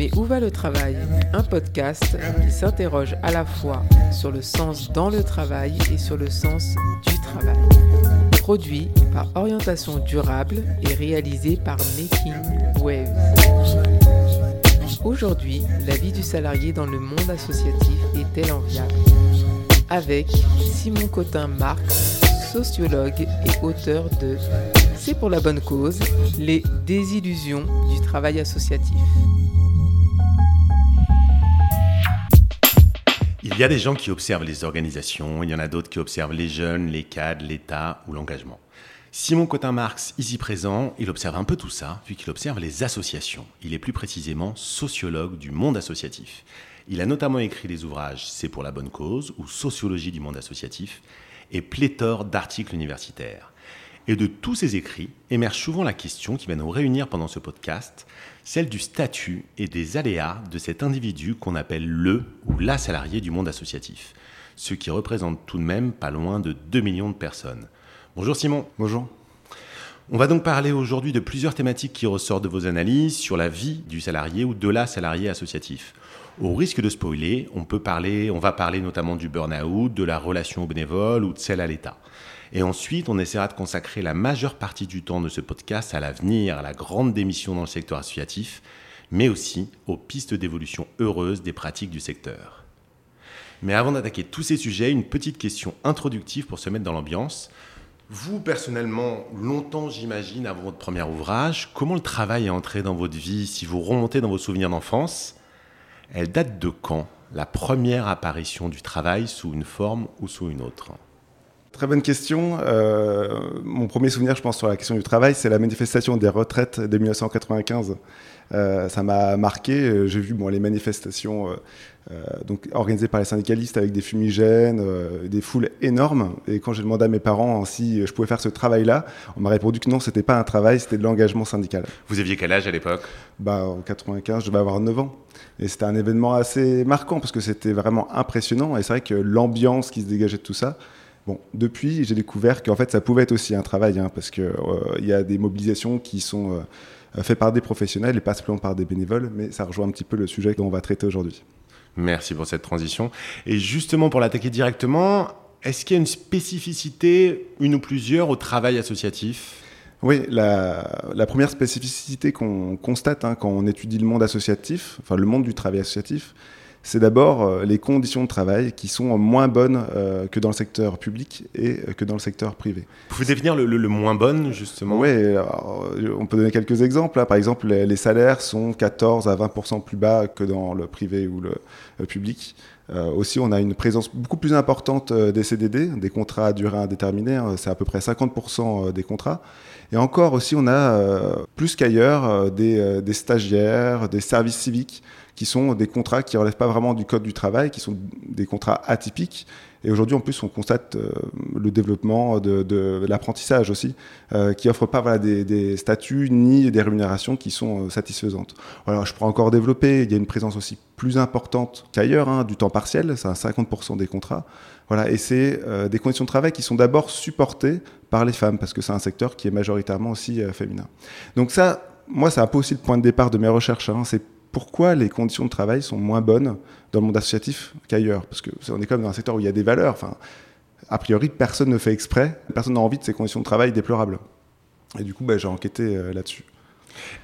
Mais où va le travail? Un podcast qui s'interroge à la fois sur le sens dans le travail et sur le sens du travail. Produit par Orientation Durable et réalisé par Making Waves. Aujourd'hui, la vie du salarié dans le monde associatif est-elle enviable? Avec Simon Cotin-Marx, sociologue et auteur de C'est pour la bonne cause, les désillusions du travail associatif. Il y a des gens qui observent les organisations, il y en a d'autres qui observent les jeunes, les cadres, l'État ou l'engagement. Simon Cotin-Marx, ici présent, il observe un peu tout ça, vu qu'il observe les associations. Il est plus précisément sociologue du monde associatif. Il a notamment écrit les ouvrages C'est pour la bonne cause ou Sociologie du monde associatif et pléthore d'articles universitaires. Et de tous ces écrits émerge souvent la question qui va nous réunir pendant ce podcast, celle du statut et des aléas de cet individu qu'on appelle le ou la salarié du monde associatif, ce qui représente tout de même pas loin de 2 millions de personnes. Bonjour Simon. Bonjour. On va donc parler aujourd'hui de plusieurs thématiques qui ressortent de vos analyses sur la vie du salarié ou de la salarié associatif. Au risque de spoiler, on peut parler, on va parler notamment du burn-out, de la relation au bénévole ou de celle à l'État. Et ensuite, on essaiera de consacrer la majeure partie du temps de ce podcast à l'avenir, à la grande démission dans le secteur associatif, mais aussi aux pistes d'évolution heureuses des pratiques du secteur. Mais avant d'attaquer tous ces sujets, une petite question introductive pour se mettre dans l'ambiance. Vous, personnellement, longtemps, j'imagine, avant votre premier ouvrage, comment le travail est entré dans votre vie? Si vous remontez dans vos souvenirs d'enfance, elle date de quand la première apparition du travail sous une forme ou sous une autre? Très bonne question. Euh, mon premier souvenir, je pense, sur la question du travail, c'est la manifestation des retraites de 1995. Euh, ça m'a marqué. J'ai vu bon, les manifestations euh, donc, organisées par les syndicalistes avec des fumigènes, des foules énormes. Et quand j'ai demandé à mes parents si je pouvais faire ce travail-là, on m'a répondu que non, c'était pas un travail, c'était de l'engagement syndical. Vous aviez quel âge à l'époque? Bah, En 95, je devais avoir 9 ans. Et c'était un événement assez marquant parce que c'était vraiment impressionnant. Et c'est vrai que l'ambiance qui se dégageait de tout ça, Bon, depuis, j'ai découvert qu'en fait, ça pouvait être aussi un travail, hein, parce qu'il euh, il y a des mobilisations qui sont euh, faites par des professionnels et pas simplement par des bénévoles, mais ça rejoint un petit peu le sujet dont on va traiter aujourd'hui. Merci pour cette transition. Et justement, pour l'attaquer directement, est-ce qu'il y a une spécificité, une ou plusieurs, au travail associatif? Oui, la, la, première spécificité qu'on constate hein, quand on étudie le monde associatif, enfin le monde du travail associatif, c'est d'abord euh, les conditions de travail qui sont moins bonnes euh, que dans le secteur public et euh, que dans le secteur privé. Vous pouvez définir le, moins bonne, justement? Oui, on peut donner quelques exemples. Par exemple, les, salaires sont 14 à 20% plus bas que dans le privé ou le, public. Aussi, on a une présence beaucoup plus importante des CDD, des contrats à durée indéterminée. Hein. c'est à peu près 50% des contrats. Et encore aussi, on a plus qu'ailleurs des, des, stagiaires, des services civiques qui sont des contrats qui ne relèvent pas vraiment du code du travail, qui sont des contrats atypiques. Et aujourd'hui, en plus, on constate euh, le développement de, l'apprentissage aussi, euh, qui offre pas voilà, des, statuts ni des rémunérations qui sont euh, satisfaisantes. Voilà, je pourrais encore développer. Il y a une présence aussi plus importante qu'ailleurs hein, du temps partiel, c'est à 50% des contrats. Voilà, et c'est des conditions de travail qui sont d'abord supportées par les femmes, parce que c'est un secteur qui est majoritairement aussi féminin. Donc ça, moi, c'est un peu aussi le point de départ de mes recherches. Hein, pourquoi les conditions de travail sont moins bonnes dans le monde associatif qu'ailleurs Parce que on est comme dans un secteur où il y a des valeurs. Enfin, a priori, personne ne fait exprès, personne n'a envie de ces conditions de travail déplorables. Et du coup, bah, j'ai enquêté euh, là-dessus.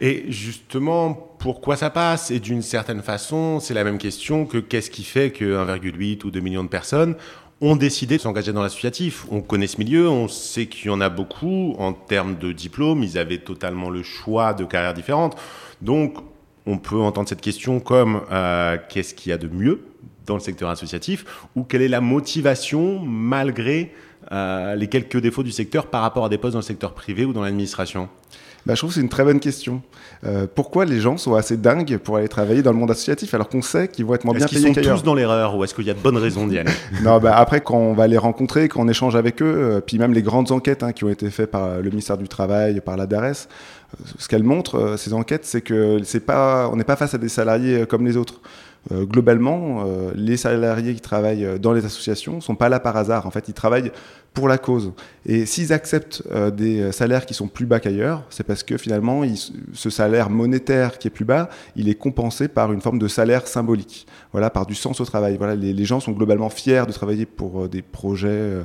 Et justement, pourquoi ça passe? Et d'une certaine façon, c'est la même question que qu'est-ce qui fait que 1,8 ou 2 millions de personnes ont décidé de s'engager dans l'associatif? On connaît ce milieu, on sait qu'il y en a beaucoup. En termes de diplôme, ils avaient totalement le choix de carrières différentes. Donc, on peut entendre cette question comme euh, qu'est-ce qu'il y a de mieux dans le secteur associatif ou quelle est la motivation malgré euh, les quelques défauts du secteur par rapport à des postes dans le secteur privé ou dans l'administration? Bah, je trouve que c'est une très bonne question. Euh, pourquoi les gens sont assez dingues pour aller travailler dans le monde associatif alors qu'on sait qu'ils vont être moins bien payés Est-ce qu'ils sont tous dans l'erreur ou est-ce qu'il y a de bonnes raisons d'y aller? Non, bah, après, quand on va les rencontrer, quand on échange avec eux, puis même les grandes enquêtes hein, qui ont été faites par le ministère du Travail, par la DARES, ce qu'elles montrent, euh, ces enquêtes, c'est que n'est pas face à des salariés euh, comme les autres. globalement, les salariés qui travaillent dans les associations sont pas là par hasard. En fait, ils travaillent pour la cause. Et s'ils acceptent des salaires qui sont plus bas qu'ailleurs, c'est parce que finalement, ce salaire monétaire qui est plus bas, il est compensé par une forme de salaire symbolique, voilà, par du sens au travail. Voilà, les, les gens sont globalement fiers de travailler pour des projets euh,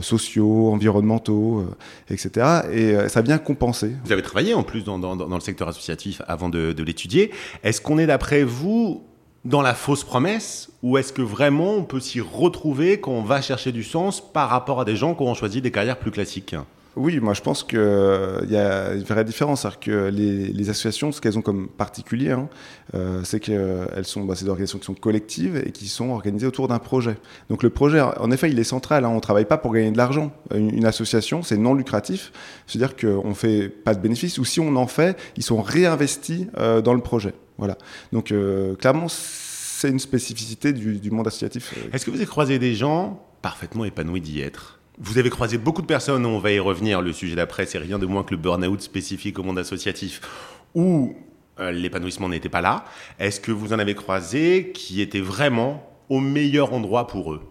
sociaux, environnementaux, euh, etc. Et euh, ça vient compenser. Vous avez travaillé en plus dans, le secteur associatif avant de, l'étudier. Est-ce qu'on est d'après vous dans la fausse promesse ou est-ce que vraiment on peut s'y retrouver quand on va chercher du sens par rapport à des gens qui ont choisi des carrières plus classiques? Oui, moi je pense qu'il euh, y a une vraie différence. C'est-à-dire que les, associations, ce qu'elles ont comme particulier, hein, euh, c'est qu'elles sont bah, des organisations qui sont collectives et qui sont organisées autour d'un projet. Donc le projet, en effet, il est central. Hein. on ne travaille pas pour gagner de l'argent. Une, association, c'est non lucratif. C'est-à-dire qu'on ne fait pas de bénéfices ou si on en fait, ils sont réinvestis euh, dans le projet. Voilà. Donc clairement, c'est une spécificité du, du monde associatif. Est-ce que vous avez croisé des gens parfaitement épanouis d'y être? Vous avez croisé beaucoup de personnes, on va y revenir, le sujet d'après, c'est rien de moins que le burn-out spécifique au monde associatif, où euh, l'épanouissement n'était pas là. Est-ce que vous en avez croisé qui étaient vraiment au meilleur endroit pour eux?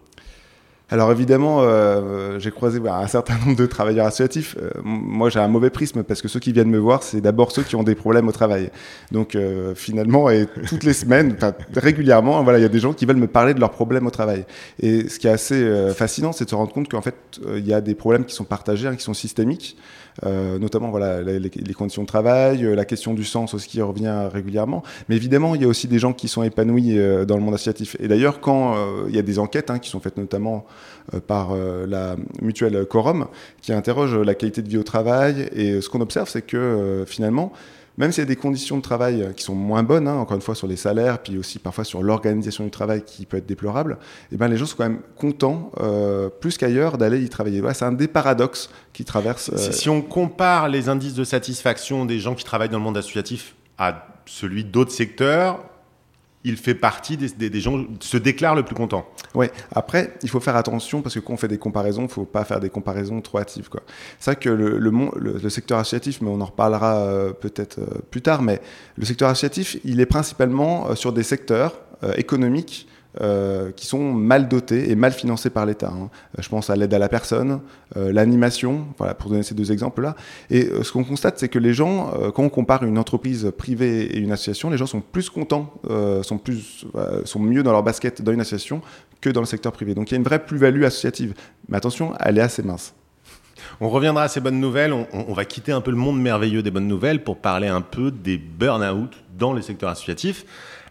Alors évidemment, euh, j'ai croisé bah, un certain nombre de travailleurs associatifs. Euh, moi, j'ai un mauvais prisme parce que ceux qui viennent me voir, c'est d'abord ceux qui ont des problèmes au travail. Donc euh, finalement, et toutes les semaines, régulièrement, voilà, il y a des gens qui veulent me parler de leurs problèmes au travail. Et ce qui est assez fascinant, c'est de se rendre compte qu'en fait, il y a des problèmes qui sont partagés, hein, qui sont systémiques. Euh, notamment voilà, les, conditions de travail, euh, la question du sens aussi qui revient régulièrement. Mais évidemment, il y a aussi des gens qui sont épanouis euh, dans le monde associatif. Et d'ailleurs, quand il y a des enquêtes hein, qui sont faites notamment par la mutuelle Corum, qui interroge la qualité de vie au travail, et ce qu'on observe, c'est que finalement, même s'il y a des conditions de travail qui sont moins bonnes, hein, encore une fois sur les salaires, puis aussi parfois sur l'organisation du travail qui peut être déplorable, eh ben, les gens sont quand même contents, euh, plus qu'ailleurs, d'aller y travailler. c'est un des paradoxes qui traversent. Si, si, on compare les indices de satisfaction des gens qui travaillent dans le monde associatif à celui d'autres secteurs, il fait partie des, gens qui se déclarent le plus content. Oui, après, il faut faire attention parce que quand on fait des comparaisons, il faut pas faire des comparaisons trop hâtives. C'est vrai que le, le, secteur associatif, mais on en reparlera euh, peut-être euh, plus tard, mais le secteur associatif, il est principalement euh, sur des secteurs économiques euh, qui sont mal dotés et mal financés par l'État. Hein. Euh, je pense à l'aide à la personne, euh, l'animation, pour donner ces deux exemples-là. Et ce qu'on constate, c'est que les gens, quand on compare une entreprise privée et une association, les gens sont plus contents, sont, plus, sont mieux dans leur basket dans une association que dans le secteur privé. Donc il y a une vraie plus-value associative. Mais attention, elle est assez mince. On reviendra à ces bonnes nouvelles. On, on, va quitter un peu le monde merveilleux des bonnes nouvelles pour parler un peu des burn-out dans les secteurs associatifs.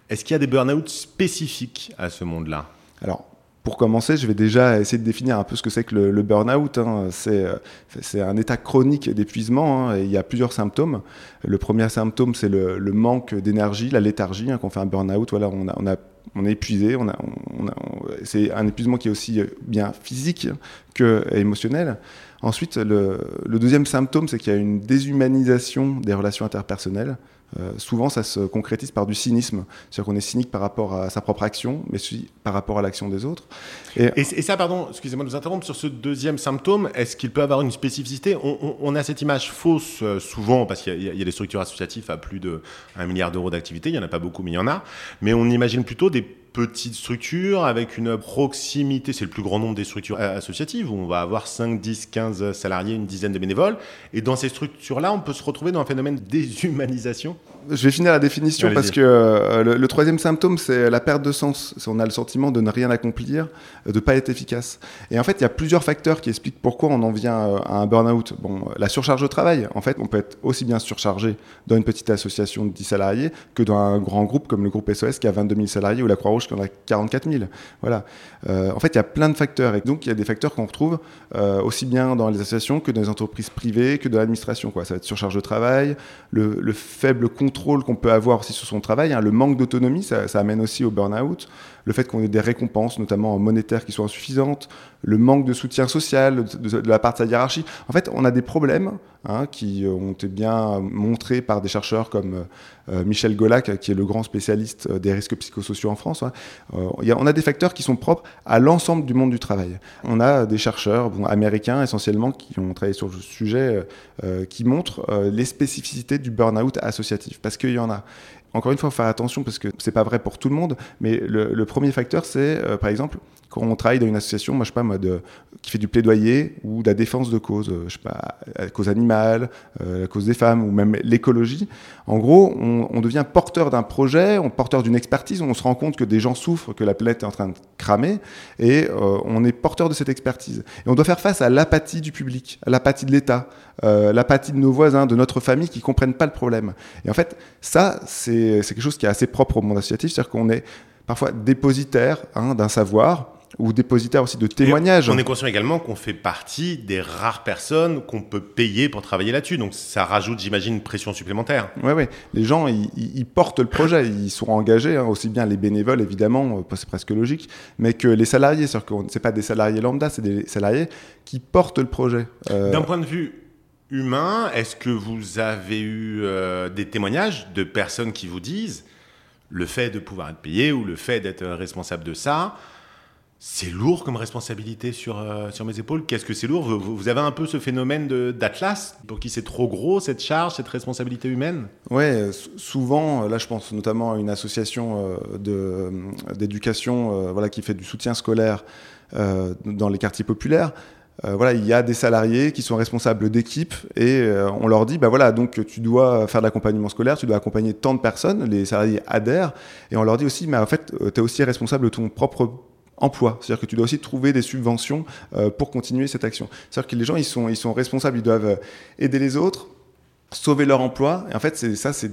Est-ce qu'il y a des burn-out spécifiques à ce monde-là? Alors, pour commencer, je vais déjà essayer de définir un peu ce que c'est que le, burn-out. Hein. Euh, c'est un état chronique d'épuisement. Hein, il y a plusieurs symptômes. Le premier symptôme, c'est le, manque d'énergie, la léthargie. Hein, quand on fait un burn-out, voilà, on, est épuisé. C'est un épuisement qui est aussi bien physique que émotionnel. Ensuite, le, le deuxième symptôme, c'est qu'il y a une déshumanisation des relations interpersonnelles. Euh, souvent, ça se concrétise par du cynisme. C'est-à-dire qu'on est cynique par rapport à sa propre action, mais aussi par rapport à l'action des autres. Et, ça, pardon, excusez-moi de vous interrompre, sur ce deuxième symptôme, est-ce qu'il peut avoir une spécificité? On, a cette image fausse euh, souvent, parce qu'il y, a des structures associatives à plus de 1 milliard d'euros d'activité, il n'y en a pas beaucoup, mais il y en a. Mais on imagine plutôt des petite structure avec une proximité, c'est le plus grand nombre des structures associatives où on va avoir 5, 10, 15 salariés, une dizaine de bénévoles. Et dans ces structures-là, on peut se retrouver dans un phénomène de déshumanisation. Je vais finir la définition parce que euh, le, troisième symptôme, c'est la perte de sens. On a le sentiment de ne rien accomplir, de ne pas être efficace. Et en fait, il y a plusieurs facteurs qui expliquent pourquoi on en vient euh, à un burn-out. Bon, la surcharge de travail. En fait, on peut être aussi bien surchargé dans une petite association de 10 salariés que dans un grand groupe comme le groupe SOS qui a 22 000 salariés ou la Croix-Rouge qu'on a 44 000. Voilà. Euh, en fait, il y a plein de facteurs. Et donc, il y a des facteurs qu'on retrouve euh, aussi bien dans les associations que dans les entreprises privées, que dans l'administration. Ça va être surcharge de travail, le, faible contrôle qu'on peut avoir aussi sur son travail, hein, le manque d'autonomie, ça, ça, amène aussi au burn-out le fait qu'on ait des récompenses, notamment monétaires, qui soient insuffisantes, le manque de soutien social de, la part de sa hiérarchie. En fait, on a des problèmes hein, qui ont été bien montrés par des chercheurs comme euh, euh, Michel Golac, qui est le grand spécialiste euh, des risques psychosociaux en France. Hein. on a des facteurs qui sont propres à l'ensemble du monde du travail. On a des chercheurs américains essentiellement qui ont travaillé sur le sujet, qui montrent les spécificités du burn-out associatif, parce qu'il y en a. encore une fois, faire attention parce que c'est pas vrai pour tout le monde, mais le, premier facteur, c'est par exemple quand on travaille dans une association, moi je sais pas moi, qui fait du plaidoyer ou de la défense de cause, je sais pas, la cause animale, la cause des femmes ou même l'écologie. En gros, on, devient porteur d'un projet, on porteur d'une expertise, on se rend compte que des gens souffrent, que la planète est en train de cramer, et on est porteur de cette expertise. Et on doit faire face à l'apathie du public, à l'apathie de l'État, euh, l'apathie de nos voisins, de notre famille qui comprennent pas le problème. Et en fait, ça, c'est quelque chose qui est assez propre au monde associatif, c'est-à-dire qu'on est parfois dépositaire hein, d'un savoir ou dépositaire aussi de témoignages. on est conscient également qu'on fait partie des rares personnes qu'on peut payer pour travailler là-dessus. Donc ça rajoute, j'imagine, une pression supplémentaire. Oui, oui. Les gens, ils, portent le projet, ils sont engagés, hein, aussi bien les bénévoles, évidemment, euh, c'est presque logique, mais que les salariés. C'est-à-dire que ce pas des salariés lambda, c'est des salariés qui portent le projet. Euh, D'un point de vue humain, est-ce que vous avez eu euh, des témoignages de personnes qui vous disent le fait de pouvoir être payé ou le fait d'être responsable de ça, c'est lourd comme responsabilité sur, euh, sur mes épaules? Qu'est-ce que c'est lourd? Vous, avez un peu ce phénomène d'Atlas, pour qui c'est trop gros cette charge, cette responsabilité humaine? Oui, souvent, là je pense notamment à une association euh, d'éducation voilà, qui fait du soutien scolaire dans les quartiers populaires. Euh, voilà, il y a des salariés qui sont responsables d'équipe et euh, on leur dit, bah voilà, donc tu dois faire de l'accompagnement scolaire, tu dois accompagner tant de personnes, les salariés adhèrent et on leur dit aussi, mais en fait, euh, tu es aussi responsable de ton propre emploi. C'est-à-dire que tu dois aussi trouver des subventions pour continuer cette action. C'est-à-dire que les gens, ils sont, ils sont responsables, ils doivent aider les autres, sauver leur emploi. Et en fait, c'est ça, c'est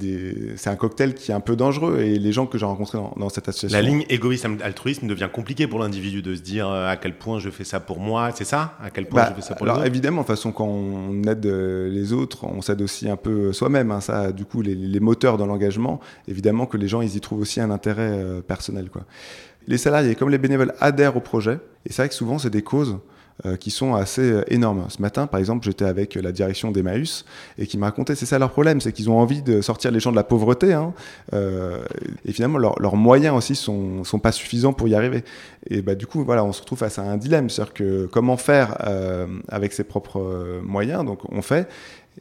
un cocktail qui est un peu dangereux. Et les gens que j'ai rencontrés dans, cette association. La ligne égoïsme-altruisme devient compliquée pour l'individu de se dire euh, à quel point je fais ça pour moi. C'est ça? À quel point bah, je fais ça pour alors, évidemment, de toute façon, quand on aide euh, les autres, on s'aide aussi un peu soi-même. Hein. Ça, du coup, les, moteurs dans l'engagement, évidemment que les gens, ils y trouvent aussi un intérêt euh, personnel. Quoi. Les salariés, comme les bénévoles, adhèrent au projet. Et c'est vrai que souvent, c'est des causes euh, qui sont assez euh, énormes. Ce matin, par exemple, j'étais avec la direction d'Emmaüs et qui me racontait, c'est ça leur problème, c'est qu'ils ont envie de sortir les gens de la pauvreté hein, euh, et finalement leurs moyens aussi sont, sont pas suffisants pour y arriver. Et bah, du coup, voilà, on se retrouve face à un dilemme, c'est-à-dire que comment faire avec ses propres moyens, donc on fait.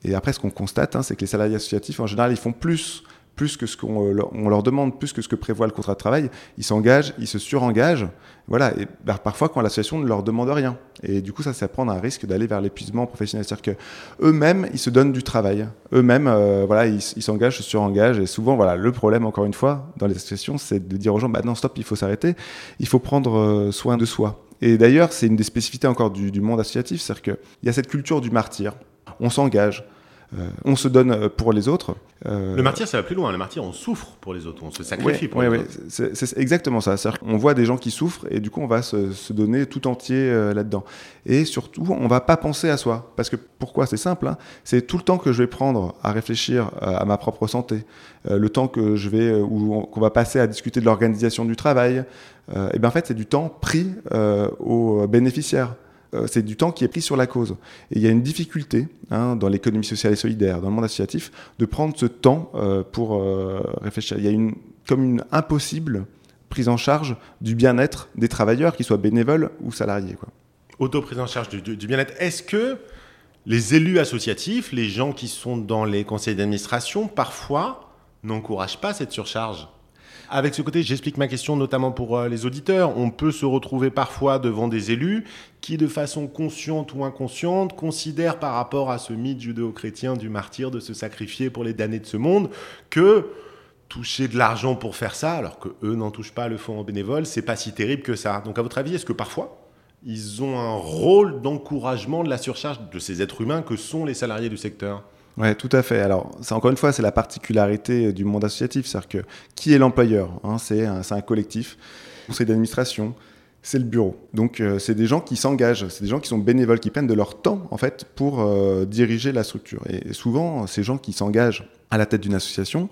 Et après, ce qu'on constate, hein, c'est que les salariés associatifs, en général, ils font plus plus que ce qu'on leur demande, plus que ce que prévoit le contrat de travail, ils s'engagent, ils se surengagent. Voilà, et parfois quand l'association ne leur demande rien. Et du coup, ça, c'est prendre un risque d'aller vers l'épuisement professionnel. C'est-à-dire qu'eux-mêmes, ils se donnent du travail. Eux-mêmes, euh, voilà, ils s'engagent, se surengagent. Et souvent, voilà, le problème, encore une fois, dans les associations, c'est de dire aux gens, bah non, stop, il faut s'arrêter. Il faut prendre euh, soin de soi. Et d'ailleurs, c'est une des spécificités encore du, du monde associatif, c'est-à-dire qu'il y a cette culture du martyr. On s'engage, euh, on se donne euh, pour les autres. Euh, le martyr, ça va plus loin. Le martyr, on souffre pour les autres, on se sacrifie pour les autres. C'est exactement ça. On voit des gens qui souffrent et du coup, on va se, donner tout entier là-dedans. Et surtout, on va pas penser à soi. Parce que pourquoi? C'est simple. Hein. c'est tout le temps que je vais prendre à réfléchir à ma propre santé, le temps que je vais ou qu'on va passer à discuter de l'organisation du travail. et bien en fait, c'est du temps pris aux bénéficiaires. Euh, c'est du temps qui est pris sur la cause. Et il y a une difficulté hein, dans l'économie sociale et solidaire, dans le monde associatif, de prendre ce temps euh, pour euh, réfléchir. Il y a une, comme une impossible prise en charge du bien-être des travailleurs, qu'ils soient bénévoles ou salariés. Auto-prise en charge du bien-être. Est-ce que les élus associatifs, les gens qui sont dans les conseils d'administration, parfois n'encouragent pas cette surcharge? Avec ce côté, j'explique ma question notamment pour euh, les auditeurs. On peut se retrouver parfois devant des élus qui, de façon consciente ou inconsciente, considèrent par rapport à ce mythe judéo-chrétien du martyr de se sacrifier pour les damnés de ce monde que toucher de l'argent pour faire ça, alors que eux n'en touchent pas le fonds en bénévole, c'est pas si terrible que ça. Donc à votre avis, est-ce que parfois ils ont un rôle d'encouragement de la surcharge de ces êtres humains que sont les salariés du secteur? Oui, tout à fait. Alors, encore une fois, c'est la particularité du monde associatif. C'est-à-dire que qui est l'employeur hein C'est un, un, collectif, conseil d'administration, c'est le bureau. Donc, euh, c'est des gens qui s'engagent, c'est des gens qui sont bénévoles, qui prennent de leur temps, en fait, pour euh, diriger la structure. Et, souvent, ces gens qui s'engagent à la tête d'une association,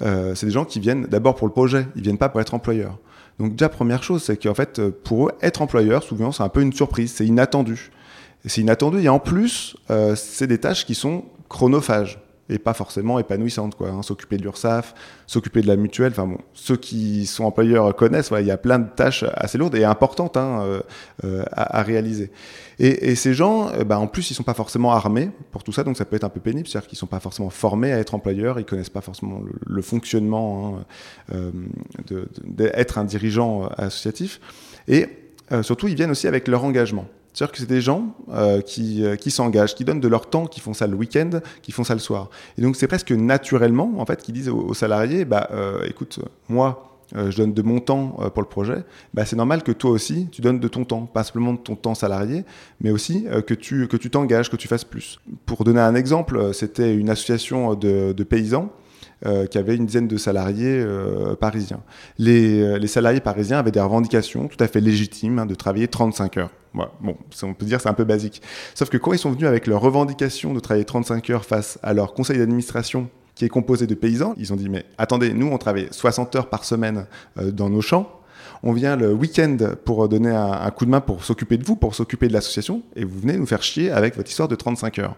euh, c'est des gens qui viennent d'abord pour le projet, ils viennent pas pour être employeurs. Donc, déjà, première chose, c'est qu'en fait, pour eux, être employeur, souvent, c'est un peu une surprise, c'est inattendu. C'est inattendu et en plus, c'est des tâches qui sont chronophages. et pas forcément épanouissante. Quoi, hein. S'occuper de l'URSSAF, s'occuper de la mutuelle, enfin bon, ceux qui sont employeurs connaissent, il y a plein de tâches assez lourdes et importantes hein, euh, euh, à, réaliser. Et, ces gens, bah, en plus, ils sont pas forcément armés pour tout ça, donc ça peut être un peu pénible, c'est-à-dire qu'ils sont pas forcément formés à être employeurs, ils connaissent pas forcément le, fonctionnement hein, d'être un dirigeant associatif. Et surtout, ils viennent aussi avec leur engagement. C'est-à-dire que c'est des gens euh, qui, euh, qui s'engagent, qui donnent de leur temps, qui font ça le week-end, qui font ça le soir. Et donc c'est presque naturellement, en fait, qu'ils disent aux, salariés, bah, euh, écoute, moi, je donne de mon temps pour le projet, bah, c'est normal que toi aussi, tu donnes de ton temps, pas simplement de ton temps salarié, mais aussi que tu que tu t'engages, que tu fasses plus. Pour donner un exemple, c'était une association de, de paysans euh, qui avait une dizaine de salariés euh, parisiens. Les, euh, les, salariés parisiens avaient des revendications tout à fait légitimes hein, de travailler 35 heures. bon, on peut dire c'est un peu basique. Sauf que quand ils sont venus avec leurs revendications de travailler 35 heures face à leur conseil d'administration qui est composé de paysans, ils ont dit mais attendez, nous on travaille 60 heures par semaine dans nos champs, on vient le week-end pour donner un, coup de main pour s'occuper de vous, pour s'occuper de l'association, et vous venez nous faire chier avec votre histoire de 35 heures.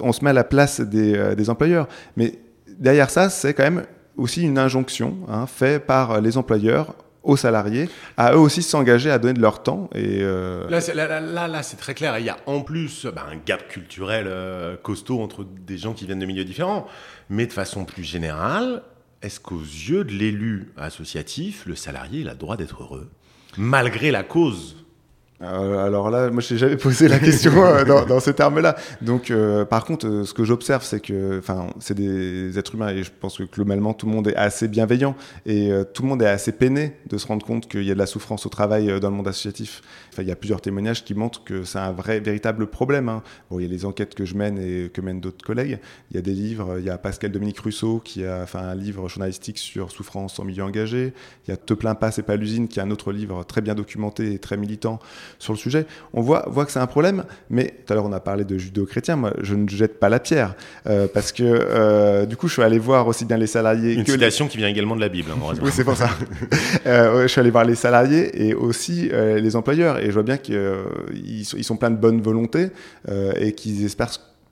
On se met à la place des, des employeurs, mais derrière ça, c'est quand même aussi une injonction hein, faite par les employeurs aux salariés, à eux aussi s'engager à donner de leur temps. Euh, là, là, c'est très clair. Il y a en plus bah, un gap culturel euh, costaud entre des gens qui viennent de milieux différents. Mais de façon plus générale, est-ce qu'aux yeux de l'élu associatif, le salarié a le droit d'être heureux Malgré la cause euh, alors là, moi, je n'ai jamais posé la question euh, dans, ces termes-là. Donc, euh, par contre, ce que j'observe, c'est que, enfin, c'est des êtres humains et je pense que globalement, tout le monde est assez bienveillant et tout le monde est assez peiné de se rendre compte qu'il y a de la souffrance au travail dans le monde associatif. Enfin, il y a plusieurs témoignages qui montrent que c'est un vrai, véritable problème. Hein. Bon, il y a les enquêtes que je mène et que mènent d'autres collègues. Il y a des livres. Il y a Pascal Dominique Rousseau qui a fait un livre journalistique sur souffrance en milieu engagé. Il y a Te plains pas, c'est pas l'usine, qui est un autre livre très bien documenté et très militant sur le sujet. On voit, voit que c'est un problème, mais tout à l'heure on a parlé de judo-chrétien, moi je ne jette pas la pierre, euh, parce que euh, du coup je suis allé voir aussi bien les salariés... Une citation qui vient également de la Bible, hein, Oui, c'est pour ça. Euh, je suis allé voir les salariés et aussi les employeurs, et je vois bien qu'ils sont, ils sont pleins de bonne volonté et qu'ils espèrent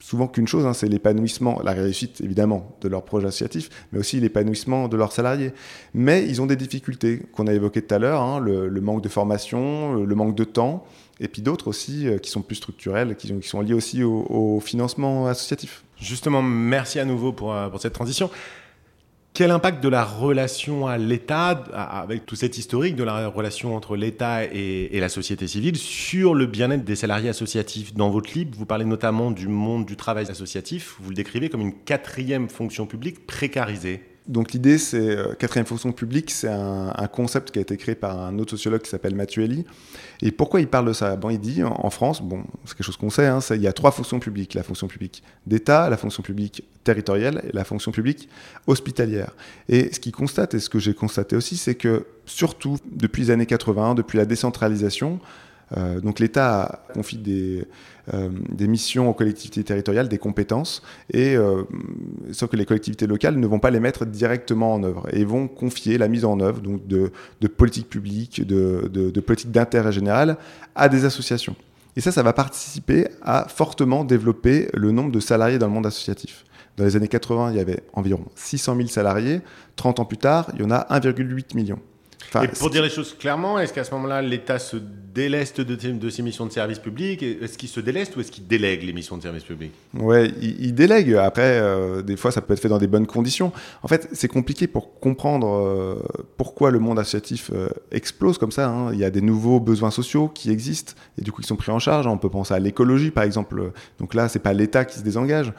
souvent qu'une chose, hein, c'est l'épanouissement, la réussite évidemment de leur projet associatif, mais aussi l'épanouissement de leurs salariés. Mais ils ont des difficultés qu'on a évoquées tout à l'heure, hein, le, manque de formation, le manque de temps, et puis d'autres aussi euh, qui sont plus structurelles, qui, sont liées aussi au, financement associatif. Justement, merci à nouveau pour, euh, pour cette transition. Quel impact de la relation à l'État, avec tout cet historique de la relation entre l'État et, la société civile, sur le bien-être des salariés associatifs Dans votre livre, vous parlez notamment du monde du travail associatif, vous le décrivez comme une quatrième fonction publique précarisée. Donc l'idée, c'est euh, quatrième fonction publique, c'est un, concept qui a été créé par un autre sociologue qui s'appelle Mathieu Elie. Et pourquoi il parle de ça? Bon, il dit en, France, bon, c'est quelque chose qu'on sait, hein, il y a trois fonctions publiques la fonction publique d'État, la fonction publique territoriale et la fonction publique hospitalière. Et ce qu'il constate et ce que j'ai constaté aussi, c'est que surtout depuis les années 80, depuis la décentralisation, euh, donc l'État confie des, euh, des, missions aux collectivités territoriales, des compétences, et euh, sauf que les collectivités locales ne vont pas les mettre directement en œuvre et vont confier la mise en œuvre donc de, de politiques publiques, de, de, de politiques d'intérêt général à des associations. Et ça, ça va participer à fortement développer le nombre de salariés dans le monde associatif. Dans les années 80, il y avait environ 600 000 salariés. 30 ans plus tard, il y en a 1,8 million et pour dire les choses clairement, est-ce qu'à ce, moment-là, l'État se déleste de, ses missions de service public Est-ce qu'il se déleste ou est-ce qu'il délègue les missions de service public Ouais, il, délègue. Après, euh, des fois, ça peut être fait dans des bonnes conditions. En fait, c'est compliqué pour comprendre euh, pourquoi le monde associatif euh, explose comme ça. Hein. Il y a des nouveaux besoins sociaux qui existent et du coup, qui sont pris en charge. On peut penser à l'écologie, par exemple. Donc là, c'est pas l'État qui se désengage.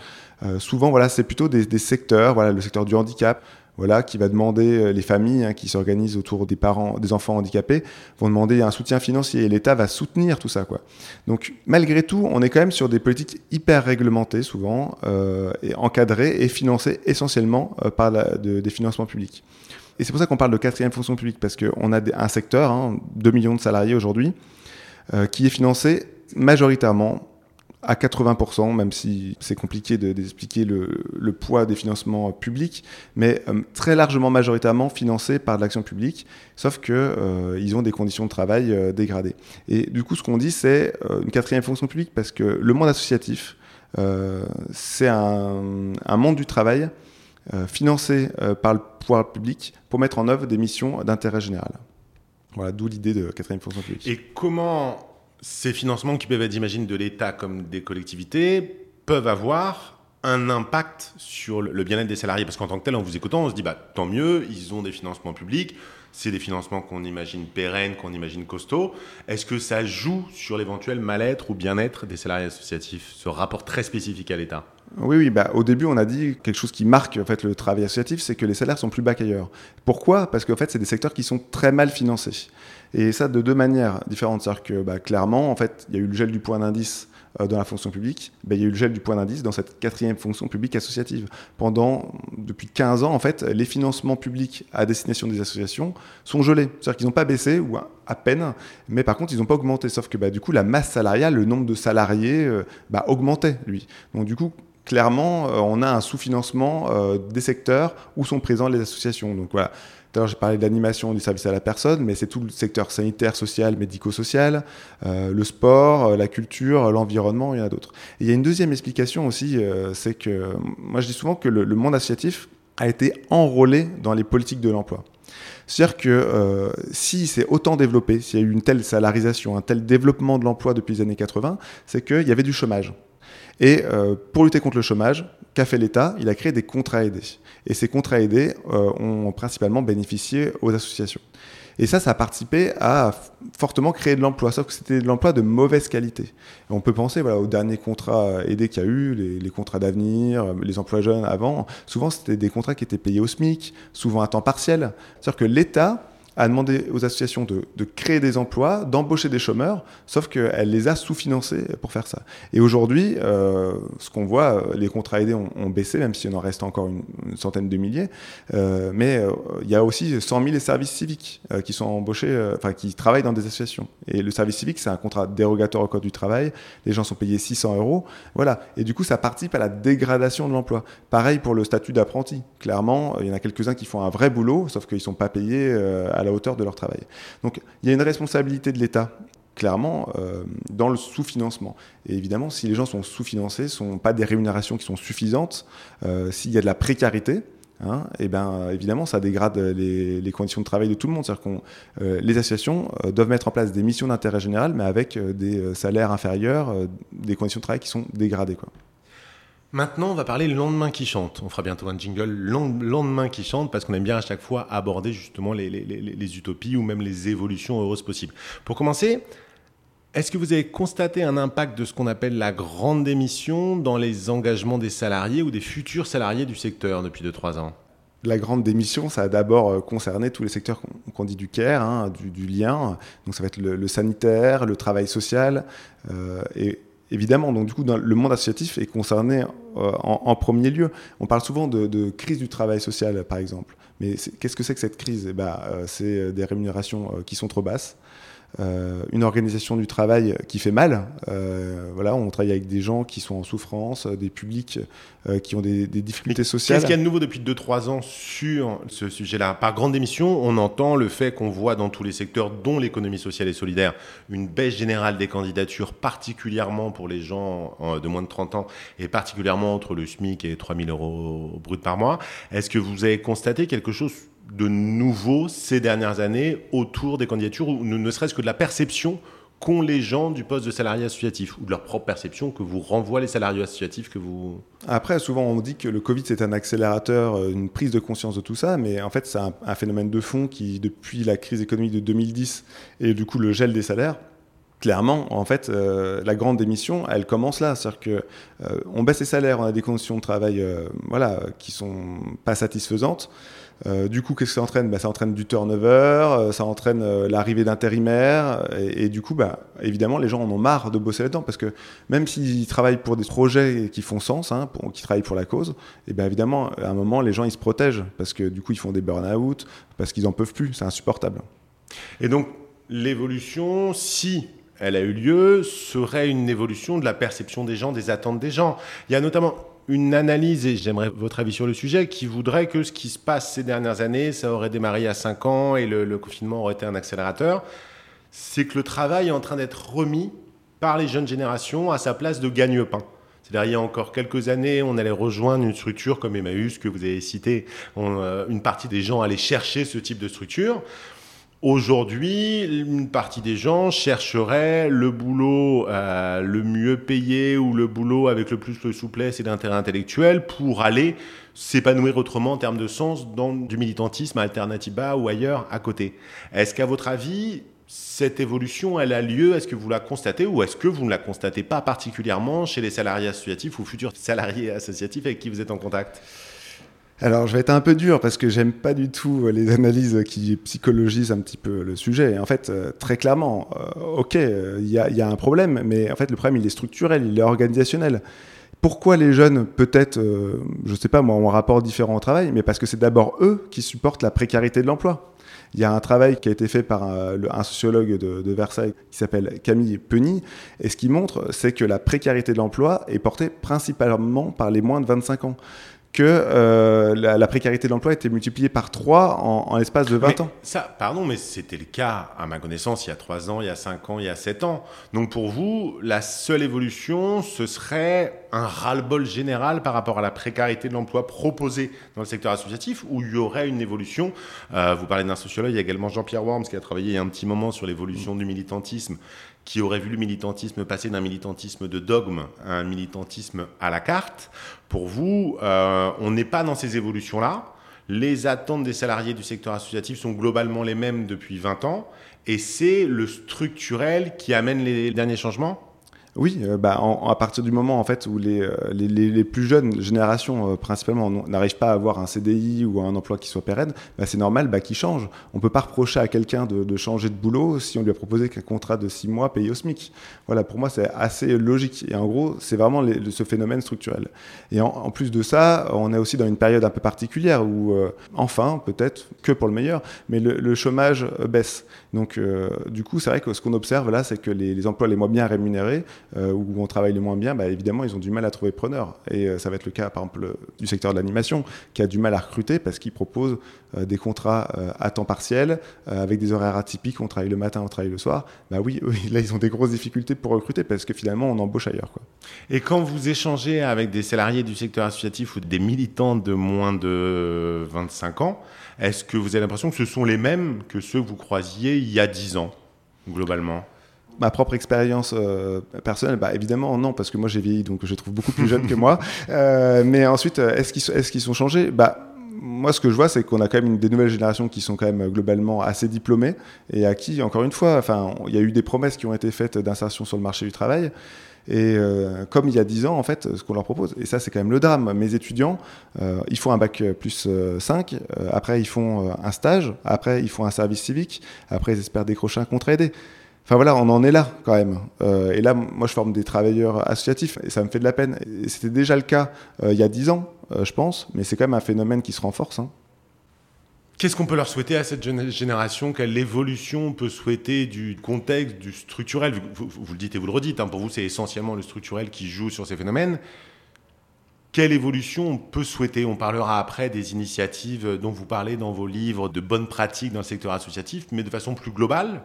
souvent, voilà, c'est plutôt des, des secteurs, voilà, le secteur du handicap, voilà, qui va demander, euh, les familles hein, qui s'organisent autour des parents, des enfants handicapés, vont demander un soutien financier et l'État va soutenir tout ça. Quoi. Donc malgré tout, on est quand même sur des politiques hyper réglementées souvent, euh, encadrées et financées essentiellement euh, par des financements publics. Et c'est pour ça qu'on parle de quatrième fonction publique, parce qu'on a un secteur, hein, 2 millions de salariés aujourd'hui, qui est financé majoritairement à 80%, même si c'est compliqué d'expliquer le, poids des financements publics, mais euh, très largement majoritairement financés par de l'action publique, sauf qu'ils euh, ont des conditions de travail euh, dégradées. Et du coup, ce qu'on dit, c'est une quatrième fonction publique, parce que le monde associatif c'est un, monde du travail financé par le pouvoir public pour mettre en œuvre des missions d'intérêt général. Voilà, d'où l'idée de quatrième fonction publique. Et comment ces financements qui peuvent être, j'imagine, de l'État comme des collectivités peuvent avoir un impact sur le bien-être des salariés Parce qu'en tant que tel, en vous écoutant, on se dit, bah, tant mieux, ils ont des financements publics, c'est des financements qu'on imagine pérennes, qu'on imagine costauds. Est-ce que ça joue sur l'éventuel mal-être ou bien-être des salariés associatifs, ce rapport très spécifique à l'État? Oui, oui bah, au début, on a dit quelque chose qui marque en fait, le travail associatif, c'est que les salaires sont plus bas qu'ailleurs. Pourquoi? Parce qu'en fait, c'est des secteurs qui sont très mal financés. Et ça, de deux manières différentes. C'est-à-dire que bah, clairement, en fait, il y a eu le gel du point d'indice euh, dans la fonction publique, bah, il y a eu le gel du point d'indice dans cette quatrième fonction publique associative. Pendant, depuis 15 ans, en fait, les financements publics à destination des associations sont gelés. C'est-à-dire qu'ils n'ont pas baissé, ou à peine, mais par contre, ils n'ont pas augmenté. Sauf que bah, du coup, la masse salariale, le nombre de salariés euh, augmentait, lui. Donc du coup, clairement, euh, on a un sous-financement euh, des secteurs où sont présents les associations. Donc voilà. Tout j'ai parlé d'animation du service à la personne, mais c'est tout le secteur sanitaire, social, médico-social, euh, le sport, la culture, l'environnement, il y en a d'autres. Il y a une deuxième explication aussi, c'est que moi je dis souvent que le, monde associatif a été enrôlé dans les politiques de l'emploi. C'est-à-dire que si c'est autant développé, s'il y a eu une telle salarisation, un tel développement de l'emploi depuis les années 80, c'est qu'il y avait du chômage. Et euh, pour lutter contre le chômage, qu'a fait l'État? Il a créé des contrats aidés. Et ces contrats aidés euh, ont principalement bénéficié aux associations. Et ça, ça a participé à fortement créer de l'emploi, sauf que c'était de l'emploi de mauvaise qualité. on peut penser voilà, aux derniers contrats aidés qu'il y a eu, les, les contrats d'avenir, les emplois jeunes avant. Souvent, c'était des contrats qui étaient payés au SMIC, souvent à temps partiel. C'est-à-dire que l'État a demandé aux associations de, créer des emplois, d'embaucher des chômeurs, sauf qu'elle les a sous-financés pour faire ça. Et aujourd'hui, euh, ce qu'on voit, les contrats aidés ont, baissé, même s'il en reste encore une, centaine de milliers, euh, mais euh, il y a aussi 100 000 services civiques qui sont embauchés, enfin qui travaillent dans des associations. Et le service civique, c'est un contrat dérogatoire au code du travail, les gens sont payés 600 euros, voilà. Et du coup, ça participe à la dégradation de l'emploi. Pareil pour le statut d'apprenti. Clairement, il y en a quelques-uns qui font un vrai boulot, sauf qu'ils ne sont pas payés à la hauteur de leur travail. Donc il y a une responsabilité de l'État clairement euh, dans le sous-financement. Et évidemment, si les gens sont sous-financés, ce sont pas des rémunérations qui sont suffisantes, euh, s'il y a de la précarité, Hein, et ben évidemment ça dégrade les, conditions de travail de tout le monde. C'est-à-dire que euh, les associations doivent mettre en place des missions d'intérêt général, mais avec des salaires inférieurs, des conditions de travail qui sont dégradées. Quoi. Maintenant, on va parler le lendemain qui chante. On fera bientôt un jingle lendemain qui chante parce qu'on aime bien à chaque fois aborder justement les, utopies ou même les évolutions heureuses possibles. Pour commencer, est-ce que vous avez constaté un impact de ce qu'on appelle la grande démission dans les engagements des salariés ou des futurs salariés du secteur depuis 2-3 ans? La grande démission, ça a d'abord euh, concerné tous les secteurs qu'on dit du care, hein, du, lien. Donc ça va être le, sanitaire, le travail social euh, et évidemment. Donc, du coup, le monde associatif est concerné euh, en, premier lieu. On parle souvent de, crise du travail social, par exemple. Mais qu'est-ce que c'est que cette crise? Eh ben, euh, C'est euh, des rémunérations qui sont trop basses. Euh, une organisation du travail qui fait mal. Euh, voilà, on travaille avec des gens qui sont en souffrance, des publics euh, qui ont des, difficultés sociales. Qu'est-ce qu'il y a de nouveau depuis 2-3 ans sur ce sujet-là? Par grande émission, on entend le fait qu'on voit dans tous les secteurs, dont l'économie sociale et solidaire, une baisse générale des candidatures, particulièrement pour les gens de moins de 30 ans, et particulièrement entre le SMIC et 3000 euros brut par mois. Est-ce que vous avez constaté quelque chose de nouveau ces dernières années autour des candidatures, ou ne serait-ce que de la perception qu'ont les gens du poste de salarié associatif, ou de leur propre perception que vous renvoient les salariés associatifs que vous... Après, souvent on dit que le Covid c'est un accélérateur, euh, une prise de conscience de tout ça, mais en fait c'est un, phénomène de fond qui, depuis la crise économique de 2010 et du coup le gel des salaires, clairement, en fait, euh, la grande démission, elle commence là. C'est-à-dire que euh, on baisse les salaires, on a des conditions de travail, voilà, qui sont pas satisfaisantes. Euh, du coup, qu'est-ce que ça entraîne? Bah, Ça entraîne du turnover, euh, ça entraîne euh, l'arrivée d'intérimaires, et, du coup, bah, évidemment, les gens en ont marre de bosser là-dedans, parce que même s'ils travaillent pour des projets qui font sens, hein, qui travaillent pour la cause, et bien évidemment, à un moment, les gens, ils se protègent, parce que du coup, ils font des burn-out, parce qu'ils en peuvent plus, c'est insupportable. Et donc, l'évolution, si elle a eu lieu, serait une évolution de la perception des gens, des attentes des gens. Il y a notamment une analyse, et j'aimerais votre avis sur le sujet, qui voudrait que ce qui se passe ces dernières années, ça aurait démarré à 5 ans et le, confinement aurait été un accélérateur, c'est que le travail est en train d'être remis par les jeunes générations à sa place de gagne-pain. C'est-à-dire, il y a encore quelques années, on allait rejoindre une structure comme Emmaüs, que vous avez cité. Euh, une partie des gens allaient chercher ce type de structure. Aujourd'hui, une partie des gens chercheraient le boulot euh, le mieux payé ou le boulot avec le plus de souplesse et d'intérêt intellectuel pour aller s'épanouir autrement en termes de sens dans du militantisme à Alternativa ou ailleurs à côté. Est-ce qu'à votre avis, cette évolution, elle a lieu? Est-ce que vous la constatez ou est-ce que vous ne la constatez pas particulièrement chez les salariés associatifs ou futurs salariés associatifs avec qui vous êtes en contact? Alors, je vais être un peu dur parce que j'aime pas du tout les analyses qui psychologisent un petit peu le sujet. En fait, euh, très clairement, euh, ok, euh, il y, a un problème, mais en fait, le problème, il est structurel, il est organisationnel. Pourquoi les jeunes, peut-être, je sais pas moi, ont un rapport différent au travail, mais parce que c'est d'abord eux qui supportent la précarité de l'emploi. Il y a un travail qui a été fait par un, sociologue de, Versailles qui s'appelle Camille Penny, et ce qu'il montre, c'est que la précarité de l'emploi est portée principalement par les moins de 25 ans que euh, la, précarité de l'emploi était multipliée par 3 en, l'espace de 20 ans. Ça, pardon, mais c'était le cas, à ma connaissance, il y a 3 ans, il y a 5 ans, il y a 7 ans. Donc pour vous, la seule évolution, ce serait un ras-le-bol général par rapport à la précarité de l'emploi proposée dans le secteur associatif, où il y aurait une évolution. Euh, vous parlez d'un sociologue, il y a également Jean-Pierre Worms qui a travaillé il y a un petit moment sur l'évolution du militantisme qui aurait vu le militantisme passer d'un militantisme de dogme à un militantisme à la carte. Pour vous, euh, on n'est pas dans ces évolutions-là. Les attentes des salariés du secteur associatif sont globalement les mêmes depuis 20 ans. Et c'est le structurel qui amène les derniers changements oui, euh, bah, à partir du moment en fait où les, euh, les, plus jeunes générations euh, principalement n'arrivent pas à avoir un CDI ou un emploi qui soit pérenne, bah, c'est normal bah, qu'ils changent. On peut pas reprocher à quelqu'un de, changer de boulot si on lui a proposé qu'un contrat de six mois payé au SMIC. Voilà, pour moi c'est assez logique. Et en gros, c'est vraiment ce phénomène structurel. Et en, plus de ça, on est aussi dans une période un peu particulière où, enfin, peut-être que pour le meilleur, mais le, chômage baisse. Donc, du coup, c'est vrai que ce qu'on observe là, c'est que les, emplois les moins bien rémunérés où on travaille le moins bien, bah, évidemment, ils ont du mal à trouver preneur. Et euh, ça va être le cas, par exemple, du secteur de l'animation, qui a du mal à recruter parce qu'il propose euh, des contrats à temps partiel, avec des horaires atypiques, on travaille le matin, on travaille le soir. Bah oui, là, ils ont des grosses difficultés pour recruter parce que finalement, on embauche ailleurs. Quoi. Et quand vous échangez avec des salariés du secteur associatif ou des militants de moins de 25 ans, est-ce que vous avez l'impression que ce sont les mêmes que ceux que vous croisiez il y a 10 ans, globalement? Ma propre expérience euh, personnelle, bah, évidemment non, parce que moi j'ai vieilli, donc je trouve beaucoup plus jeune que moi. Euh, mais ensuite, euh, est-ce qu'ils est sont changés? Bah, moi, ce que je vois, c'est qu'on a quand même des nouvelles générations qui sont quand même globalement assez diplômées et à qui, encore une fois, enfin, il y a eu des promesses qui ont été faites d'insertion sur le marché du travail. Et comme il y a 10 ans, en fait, ce qu'on leur propose, et ça c'est quand même le drame, mes étudiants, ils font un bac plus 5, après ils font un stage, après ils font un service civique, après ils espèrent décrocher un contrat aidé. Enfin voilà, on en est là quand même. Euh, et là, moi, je forme des travailleurs associatifs et ça me fait de la peine. C'était déjà le cas euh, il y a dix ans, euh, je pense, mais c'est quand même un phénomène qui se renforce. Hein. Qu'est-ce qu'on peut leur souhaiter à cette génération? Quelle évolution on peut souhaiter du contexte, du structurel? Vous, le dites et vous le redites, hein, pour vous c'est essentiellement le structurel qui joue sur ces phénomènes. Quelle évolution on peut souhaiter? On parlera après des initiatives dont vous parlez dans vos livres, de bonnes pratiques dans le secteur associatif, mais de façon plus globale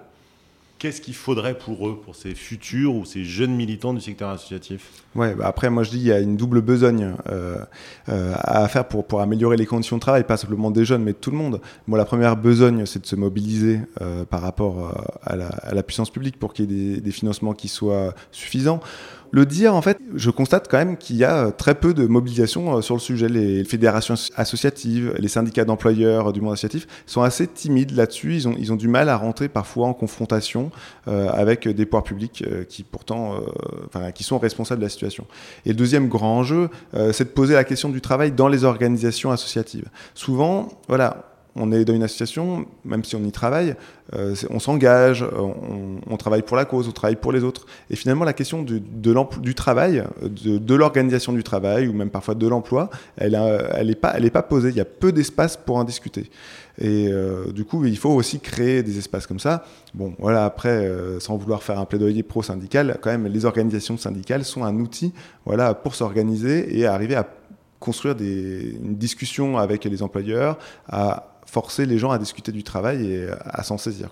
qu'est-ce qu'il faudrait pour eux, pour ces futurs ou ces jeunes militants du secteur associatif Ouais, bah après, moi je dis il y a une double besogne euh, euh, à faire pour, pour améliorer les conditions de travail, pas simplement des jeunes, mais de tout le monde. Moi, la première besogne, c'est de se mobiliser euh, par rapport à la, puissance publique pour qu'il y ait des financements qui soient suffisants le dire, en fait, je constate quand même qu'il y a euh, très peu de mobilisation euh, sur le sujet. Les fédérations associatives, les syndicats d'employeurs du monde associatif sont assez timides là-dessus. Ils ont, ils ont du mal à rentrer parfois en confrontation euh, avec des pouvoirs publics qui pourtant, enfin, qui sont responsables de la situation. Et le deuxième grand enjeu, c'est de poser la question du travail dans les organisations associatives. Souvent, voilà, on est dans une association, même si on y travaille, euh, on s'engage, on, travaille pour la cause, on travaille pour les autres. Et finalement, la question du, travail, de, l'organisation du travail, ou même parfois de l'emploi, elle n'est pas, posée. Il y a peu d'espace pour en discuter. Et euh, du coup, il faut aussi créer des espaces comme ça. Bon, voilà, après, euh, sans vouloir faire un plaidoyer pro-syndical, quand même, les organisations syndicales sont un outil voilà, pour s'organiser et arriver à construire une discussion avec les employeurs, à forcer les gens à discuter du travail et à s'en saisir.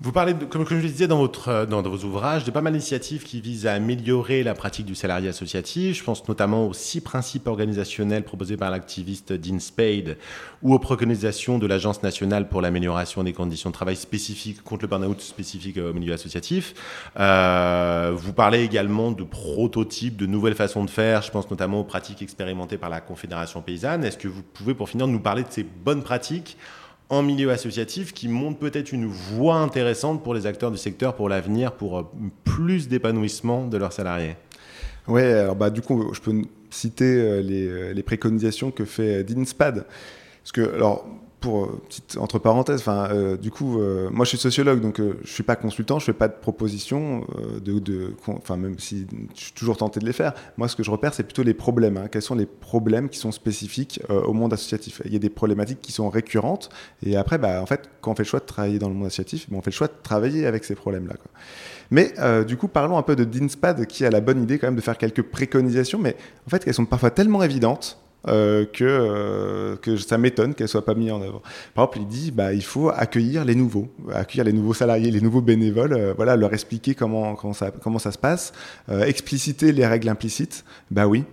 Vous parlez, comme, je le disais dans, votre, euh, dans, vos ouvrages, de pas mal d'initiatives qui visent à améliorer la pratique du salarié associatif. Je pense notamment aux six principes organisationnels proposés par l'activiste Dean Spade ou aux préconisations de l'Agence nationale pour l'amélioration des conditions de travail spécifiques contre le burn-out spécifique au milieu associatif. Euh, vous parlez également de prototypes, de nouvelles façons de faire. Je pense notamment aux pratiques expérimentées par la Confédération paysanne. Est-ce que vous pouvez, pour finir, nous parler de ces bonnes pratiques en milieu associatif qui montre peut-être une voie intéressante pour les acteurs du secteur pour l'avenir, pour euh, plus d'épanouissement de leurs salariés Oui, alors bah, du coup, je peux citer euh, les, euh, les préconisations que fait Dean Spade. Parce que, alors, pour euh, petite entre parenthèses, euh, du coup, euh, moi je suis sociologue, donc je suis pas consultant, je fais pas de propositions, même si je suis toujours tenté de les faire. Moi, ce que je repère, c'est plutôt les problèmes. Hein. Quels sont les problèmes qui sont spécifiques au monde associatif Il y a des problématiques qui sont récurrentes, et après, bah, en fait, quand on fait le choix de travailler dans le monde associatif, on fait le choix de travailler avec ces problèmes-là. Mais du coup, parlons un peu de DINSPAD, qui a la bonne idée quand même de faire quelques préconisations, mais en fait, elles sont parfois tellement évidentes euh, que, euh, que ça m'étonne qu'elle soit pas mise en œuvre. Par exemple, il dit bah, il faut accueillir les nouveaux, accueillir les nouveaux salariés, les nouveaux bénévoles, euh, voilà, leur expliquer comment, comment, ça, comment ça se passe, expliciter les règles implicites. Bah oui,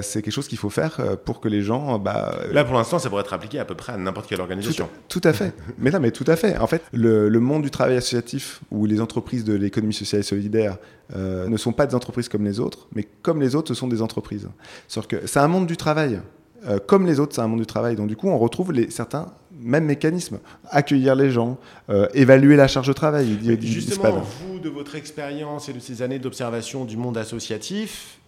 c'est quelque chose qu'il faut faire pour que les gens. Bah, Là, pour l'instant, ça pourrait être appliqué à peu près à n'importe quelle organisation. Tout, à fait. mais non, mais tout à fait. En fait, le, le monde du travail associatif ou les entreprises de l'économie sociale et solidaire ne sont pas des entreprises comme les autres, mais comme les autres, ce sont des entreprises. Sauf que c'est un monde du travail. Euh, comme les autres, c'est un monde du travail. Donc du coup, on retrouve les, certains mêmes mécanismes. Accueillir les gens, euh, évaluer la charge de travail. justement, vous, de votre expérience et de ces années d'observation du monde associatif,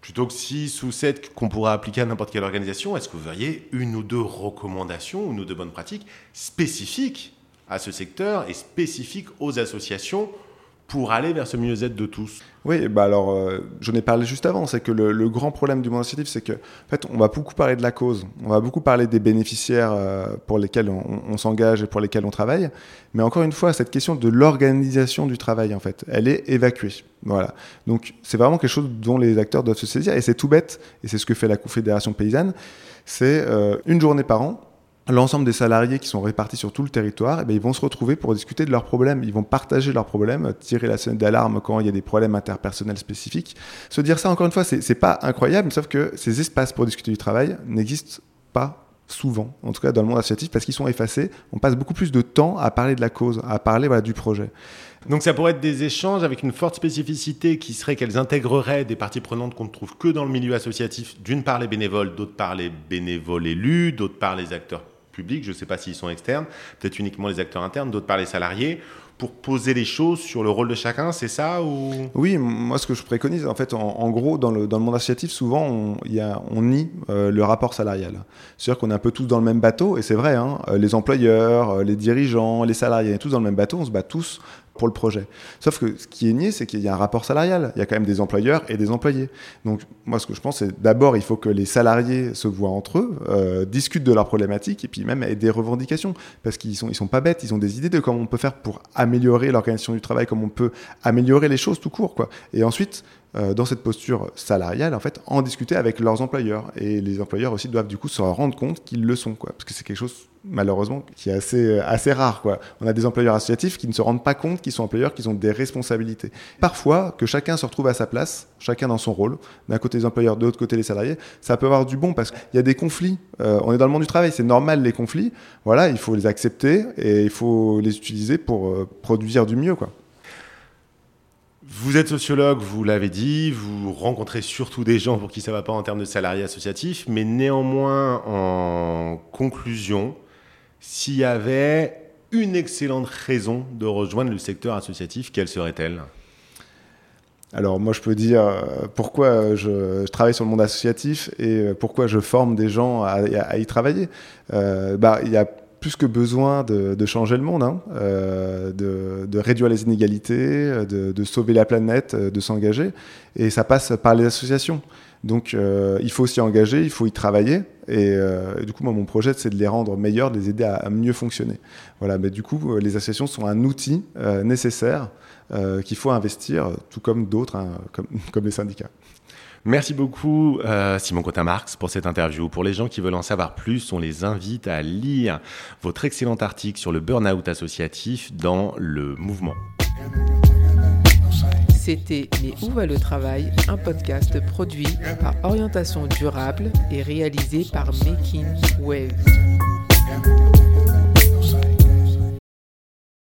plutôt que 6 ou 7 qu'on pourra appliquer à n'importe quelle organisation, est-ce que vous auriez une ou deux recommandations, une ou deux bonnes pratiques spécifiques à ce secteur et spécifiques aux associations pour aller vers ce mieux-être de tous. Oui, bah alors, euh, j'en ai parlé juste avant, c'est que le, grand problème du monde associatif, c'est que, en fait, on va beaucoup parler de la cause, on va beaucoup parler des bénéficiaires euh, pour lesquels on, s'engage et pour lesquels on travaille, mais encore une fois, cette question de l'organisation du travail, en fait, elle est évacuée. Voilà. Donc, c'est vraiment quelque chose dont les acteurs doivent se saisir, et c'est tout bête, et c'est ce que fait la Confédération paysanne, c'est euh, une journée par an, l'ensemble des salariés qui sont répartis sur tout le territoire, eh bien, ils vont se retrouver pour discuter de leurs problèmes. Ils vont partager leurs problèmes, tirer la sonnette d'alarme quand il y a des problèmes interpersonnels spécifiques. Se dire ça, encore une fois, c'est pas incroyable, sauf que ces espaces pour discuter du travail n'existent pas souvent, en tout cas dans le monde associatif, parce qu'ils sont effacés. On passe beaucoup plus de temps à parler de la cause, à parler du projet. Donc ça pourrait être des échanges avec une forte spécificité qui serait qu'elles intégreraient des parties prenantes qu'on ne trouve que dans le milieu associatif, d'une part les bénévoles, d'autre part les bénévoles élus, d'autre part les acteurs je ne sais pas s'ils sont externes, peut-être uniquement les acteurs internes, d'autres par les salariés, pour poser les choses sur le rôle de chacun, c'est ça ou... Oui, moi ce que je préconise, en fait, en, gros, dans le, dans le, monde associatif, souvent on, y a, on nie euh, le rapport salarial. C'est-à-dire qu'on est un peu tous dans le même bateau, et c'est vrai, hein, euh, les employeurs, euh, les dirigeants, les salariés, tous dans le même bateau, on se bat tous pour le projet. Sauf que ce qui est nié, c'est qu'il y a un rapport salarial. Il y a quand même des employeurs et des employés. Donc moi, ce que je pense, c'est d'abord, il faut que les salariés se voient entre eux, euh, discutent de leurs problématiques et puis même des revendications. Parce qu'ils sont, ils sont pas bêtes, ils ont des idées de comment on peut faire pour améliorer l'organisation du travail, comment on peut améliorer les choses tout court. Quoi. Et ensuite, dans cette posture salariale, en fait, en discuter avec leurs employeurs. Et les employeurs aussi doivent du coup se rendre compte qu'ils le sont. Parce que c'est quelque chose, malheureusement, qui est assez, euh, assez rare. On a des employeurs associatifs qui ne se rendent pas compte qu'ils sont employeurs, qu'ils ont des responsabilités. Parfois, que chacun se retrouve à sa place, chacun dans son rôle, d'un côté les employeurs, de l'autre côté les salariés, ça peut avoir du bon parce qu'il y a des conflits. Euh, on est dans le monde du travail, c'est normal les conflits. Voilà, il faut les accepter et il faut les utiliser pour produire du mieux. Vous êtes sociologue, vous l'avez dit, vous rencontrez surtout des gens pour qui ça ne va pas en termes de salariés associatifs, mais néanmoins, en conclusion, s'il y avait une excellente raison de rejoindre le secteur associatif, quelle serait-elle? Alors moi je peux dire euh, pourquoi je, travaille sur le monde associatif et euh, pourquoi je forme des gens à, y travailler? Euh, bah, y a plus que besoin de, changer le monde, hein, euh, de, réduire les inégalités, de, sauver la planète, euh, de s'engager. Et ça passe par les associations. Donc il faut s'y engager, il faut y travailler. Et, du coup, moi, mon projet, c'est de les rendre meilleurs, de les aider à, mieux fonctionner. Voilà, mais du coup, les associations sont un outil nécessaire qu'il faut investir, tout comme d'autres, hein, comme les syndicats. Merci beaucoup euh, Simon Cotin-Marx pour cette interview. Pour les gens qui veulent en savoir plus, on les invite à lire votre excellent article sur le burn-out associatif dans Le Mouvement. C'était Mais où va le travail? Un podcast produit par Orientation Durable et réalisé par Making Waves.